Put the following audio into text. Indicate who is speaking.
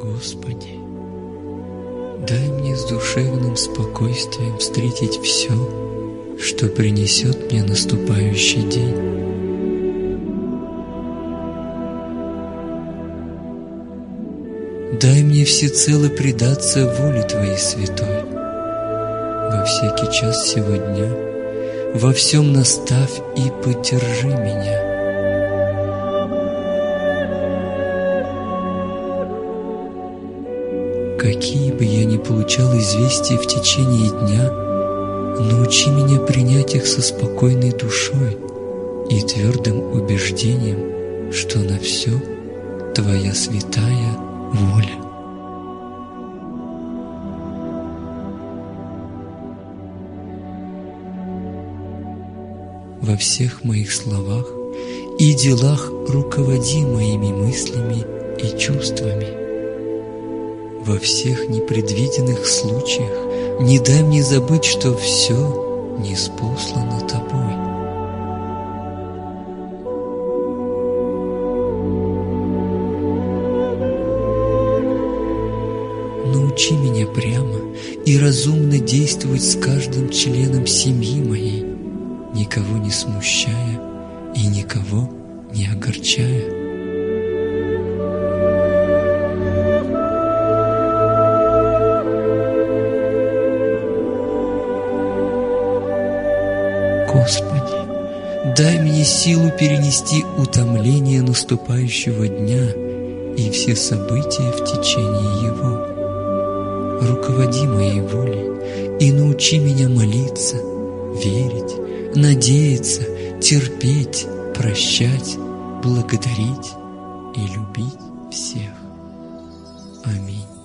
Speaker 1: Господи, дай мне с душевным спокойствием встретить все, что принесет мне наступающий день. Дай мне всецело предаться воле Твоей святой. Во всякий час сегодня во всем наставь и поддержи меня. Какие бы я ни получал известия в течение дня, научи меня принять их со спокойной душой и твердым убеждением, что на все Твоя святая воля. Во всех моих словах и делах руководи моими мыслями и чувствами во всех непредвиденных случаях не дай мне забыть, что все не спослано Тобой. Научи меня прямо и разумно действовать с каждым членом семьи моей, никого не смущая и никого не огорчая. Господи, дай мне силу перенести утомление наступающего дня и все события в течение его. Руководи моей волей и научи меня молиться, верить, надеяться, терпеть, прощать, благодарить и любить всех. Аминь.